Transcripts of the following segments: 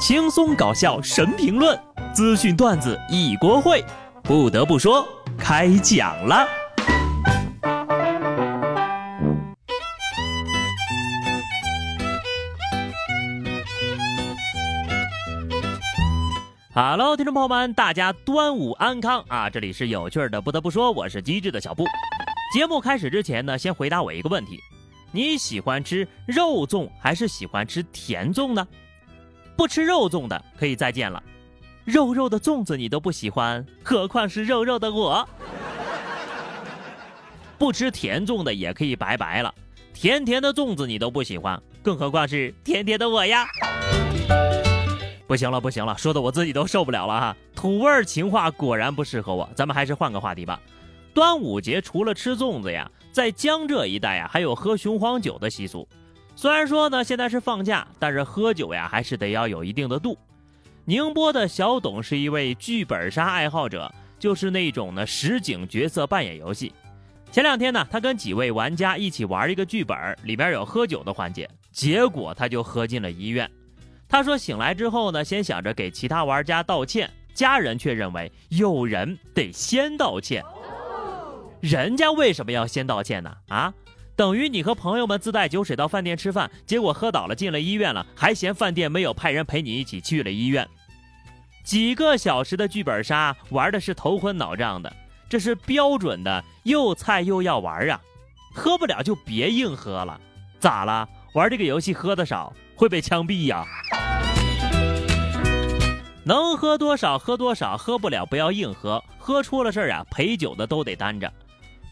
轻松搞笑神评论，资讯段子一锅烩。不得不说，开讲了。Hello，听众朋友们，大家端午安康啊！这里是有趣的。不得不说，我是机智的小布。节目开始之前呢，先回答我一个问题：你喜欢吃肉粽还是喜欢吃甜粽呢？不吃肉粽的可以再见了，肉肉的粽子你都不喜欢，何况是肉肉的我？不吃甜粽的也可以拜拜了，甜甜的粽子你都不喜欢，更何况是甜甜的我呀？不行了，不行了，说的我自己都受不了了哈！土味情话果然不适合我，咱们还是换个话题吧。端午节除了吃粽子呀，在江浙一带呀，还有喝雄黄酒的习俗。虽然说呢，现在是放假，但是喝酒呀，还是得要有一定的度。宁波的小董是一位剧本杀爱好者，就是那种呢实景角色扮演游戏。前两天呢，他跟几位玩家一起玩一个剧本，里边有喝酒的环节，结果他就喝进了医院。他说醒来之后呢，先想着给其他玩家道歉，家人却认为有人得先道歉。人家为什么要先道歉呢？啊？等于你和朋友们自带酒水到饭店吃饭，结果喝倒了进了医院了，还嫌饭店没有派人陪你一起去了医院。几个小时的剧本杀玩的是头昏脑胀的，这是标准的又菜又要玩啊！喝不了就别硬喝了，咋了？玩这个游戏喝的少会被枪毙呀？能喝多少喝多少，喝不了不要硬喝，喝出了事儿啊，陪酒的都得担着。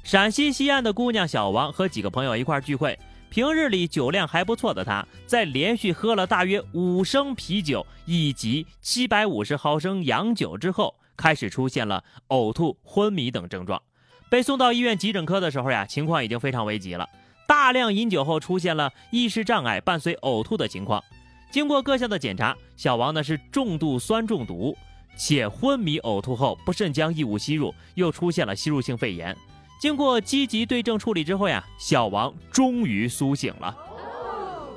陕西西安的姑娘小王和几个朋友一块聚会，平日里酒量还不错的她，在连续喝了大约五升啤酒以及七百五十毫升洋酒之后，开始出现了呕吐、昏迷等症状。被送到医院急诊科的时候呀，情况已经非常危急了。大量饮酒后出现了意识障碍，伴随呕吐的情况。经过各项的检查，小王呢是重度酸中毒，且昏迷呕吐后不慎将异物吸入，又出现了吸入性肺炎。经过积极对症处理之后呀，小王终于苏醒了。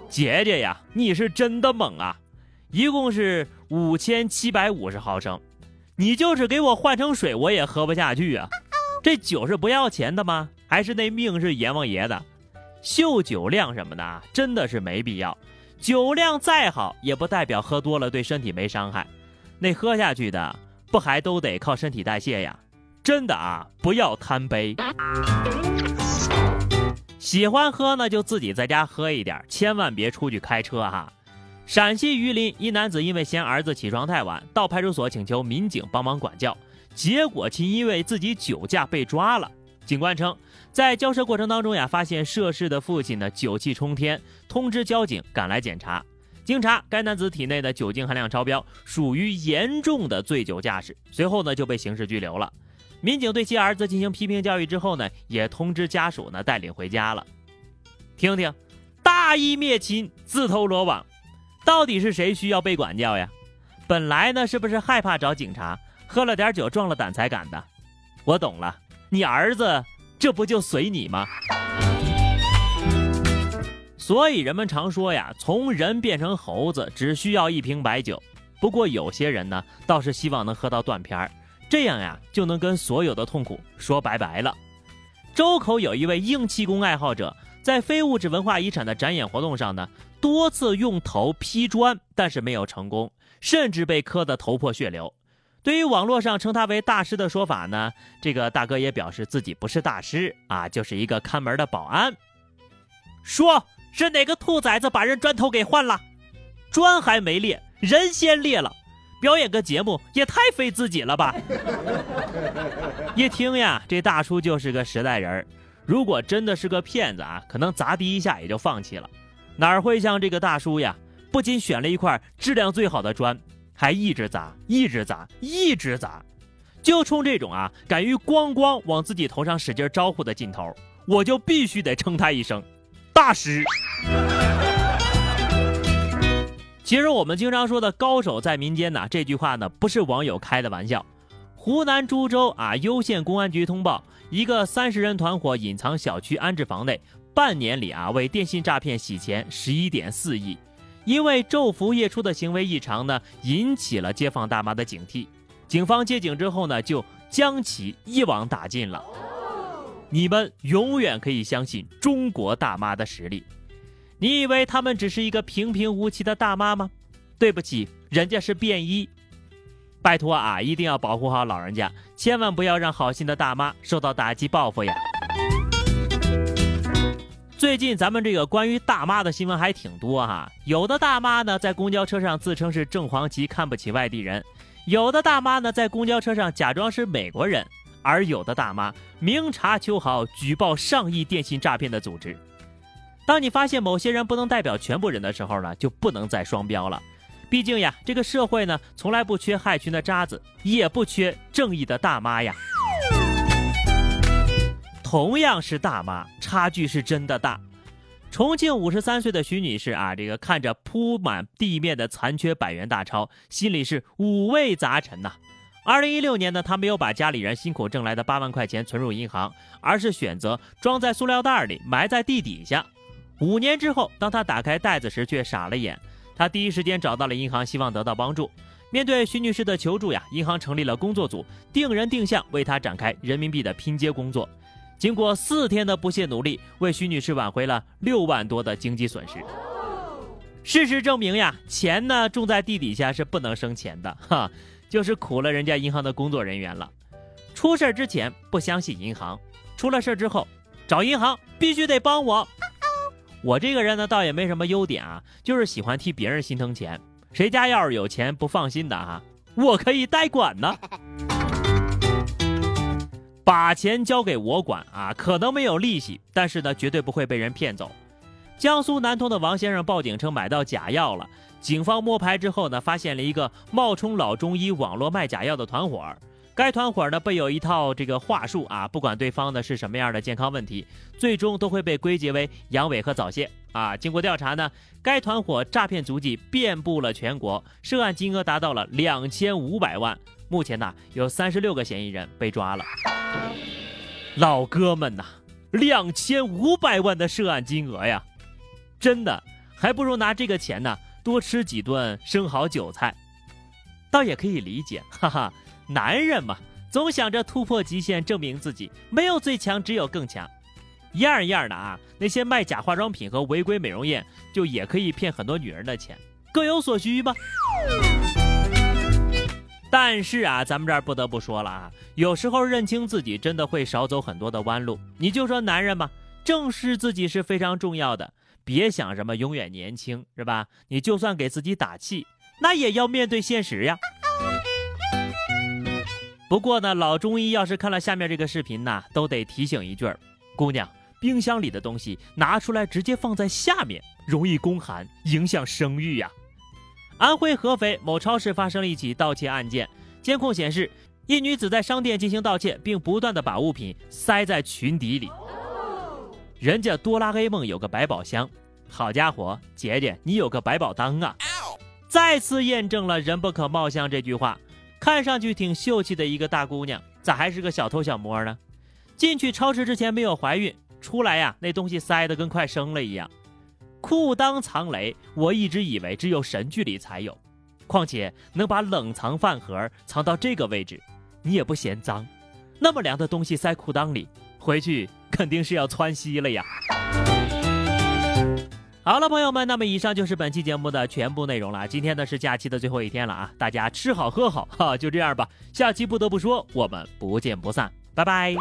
姐姐呀，你是真的猛啊！一共是五千七百五十毫升，你就是给我换成水，我也喝不下去啊！这酒是不要钱的吗？还是那命是阎王爷的？秀酒量什么的，真的是没必要。酒量再好，也不代表喝多了对身体没伤害。那喝下去的，不还都得靠身体代谢呀？真的啊，不要贪杯。喜欢喝呢，就自己在家喝一点，千万别出去开车哈。陕西榆林一男子因为嫌儿子起床太晚，到派出所请求民警帮忙管教，结果其因为自己酒驾被抓了。警官称，在交涉过程当中呀，发现涉事的父亲呢酒气冲天，通知交警赶来检查。经查，该男子体内的酒精含量超标，属于严重的醉酒驾驶。随后呢就被刑事拘留了。民警对其儿子进行批评教育之后呢，也通知家属呢带领回家了。听听，大义灭亲，自投罗网，到底是谁需要被管教呀？本来呢是不是害怕找警察，喝了点酒壮了胆才敢的？我懂了，你儿子这不就随你吗？所以人们常说呀，从人变成猴子只需要一瓶白酒。不过有些人呢，倒是希望能喝到断片儿。这样呀，就能跟所有的痛苦说拜拜了。周口有一位硬气功爱好者，在非物质文化遗产的展演活动上呢，多次用头劈砖，但是没有成功，甚至被磕得头破血流。对于网络上称他为大师的说法呢，这个大哥也表示自己不是大师啊，就是一个看门的保安。说是哪个兔崽子把人砖头给换了？砖还没裂，人先裂了。表演个节目也太费自己了吧！一听呀，这大叔就是个实在人儿如果真的是个骗子啊，可能砸第一下也就放弃了。哪会像这个大叔呀？不仅选了一块质量最好的砖，还一直砸，一直砸，一直砸。就冲这种啊，敢于咣咣往自己头上使劲招呼的劲头，我就必须得称他一声大师。其实我们经常说的“高手在民间”呢，这句话呢不是网友开的玩笑。湖南株洲啊，攸县公安局通报，一个三十人团伙隐藏小区安置房内，半年里啊为电信诈骗洗钱十一点四亿。因为昼伏夜出的行为异常呢，引起了街坊大妈的警惕。警方接警之后呢，就将其一网打尽了。你们永远可以相信中国大妈的实力。你以为他们只是一个平平无奇的大妈吗？对不起，人家是便衣。拜托啊，一定要保护好老人家，千万不要让好心的大妈受到打击报复呀。最近咱们这个关于大妈的新闻还挺多哈，有的大妈呢在公交车上自称是正黄旗，看不起外地人；有的大妈呢在公交车上假装是美国人，而有的大妈明察秋毫，举报上亿电信诈骗的组织。当你发现某些人不能代表全部人的时候呢，就不能再双标了。毕竟呀，这个社会呢从来不缺害群的渣子，也不缺正义的大妈呀。同样是大妈，差距是真的大。重庆五十三岁的徐女士啊，这个看着铺满地面的残缺百元大钞，心里是五味杂陈呐。二零一六年呢，她没有把家里人辛苦挣来的八万块钱存入银行，而是选择装在塑料袋里，埋在地底下。五年之后，当她打开袋子时，却傻了眼。她第一时间找到了银行，希望得到帮助。面对徐女士的求助呀，银行成立了工作组，定人定向为她展开人民币的拼接工作。经过四天的不懈努力，为徐女士挽回了六万多的经济损失。事实证明呀，钱呢种在地底下是不能生钱的，哈，就是苦了人家银行的工作人员了。出事之前不相信银行，出了事之后找银行必须得帮我。我这个人呢倒也没什么优点啊，就是喜欢替别人心疼钱。谁家要是有钱不放心的哈，我可以代管呢。把钱交给我管啊，可能没有利息，但是呢，绝对不会被人骗走。江苏南通的王先生报警称买到假药了，警方摸排之后呢，发现了一个冒充老中医、网络卖假药的团伙。该团伙呢备有一套这个话术啊，不管对方的是什么样的健康问题，最终都会被归结为阳痿和早泄啊。经过调查呢，该团伙诈骗足迹遍布了全国，涉案金额达到了两千五百万。目前呢，有三十六个嫌疑人被抓了。老哥们呐，两千五百万的涉案金额呀，真的还不如拿这个钱呢多吃几顿生蚝韭菜。倒也可以理解，哈哈，男人嘛，总想着突破极限，证明自己，没有最强，只有更强。一样一样的啊，那些卖假化妆品和违规美容院，就也可以骗很多女人的钱，各有所需吧。但是啊，咱们这儿不得不说了啊，有时候认清自己真的会少走很多的弯路。你就说男人嘛，正视自己是非常重要的，别想什么永远年轻，是吧？你就算给自己打气，那也要面对现实呀。不过呢，老中医要是看了下面这个视频呢，都得提醒一句儿：姑娘，冰箱里的东西拿出来直接放在下面，容易宫寒，影响生育呀。安徽合肥某超市发生了一起盗窃案件，监控显示，一女子在商店进行盗窃，并不断的把物品塞在裙底里。人家哆啦 A 梦有个百宝箱，好家伙，姐姐你有个百宝裆啊！再次验证了“人不可貌相”这句话。看上去挺秀气的一个大姑娘，咋还是个小偷小摸呢？进去超市之前没有怀孕，出来呀，那东西塞得跟快生了一样。裤裆藏雷，我一直以为只有神剧里才有，况且能把冷藏饭盒藏到这个位置，你也不嫌脏？那么凉的东西塞裤裆里，回去肯定是要窜稀了呀！好了，朋友们，那么以上就是本期节目的全部内容了。今天呢是假期的最后一天了啊，大家吃好喝好哈，就这样吧。下期不得不说，我们不见不散，拜拜。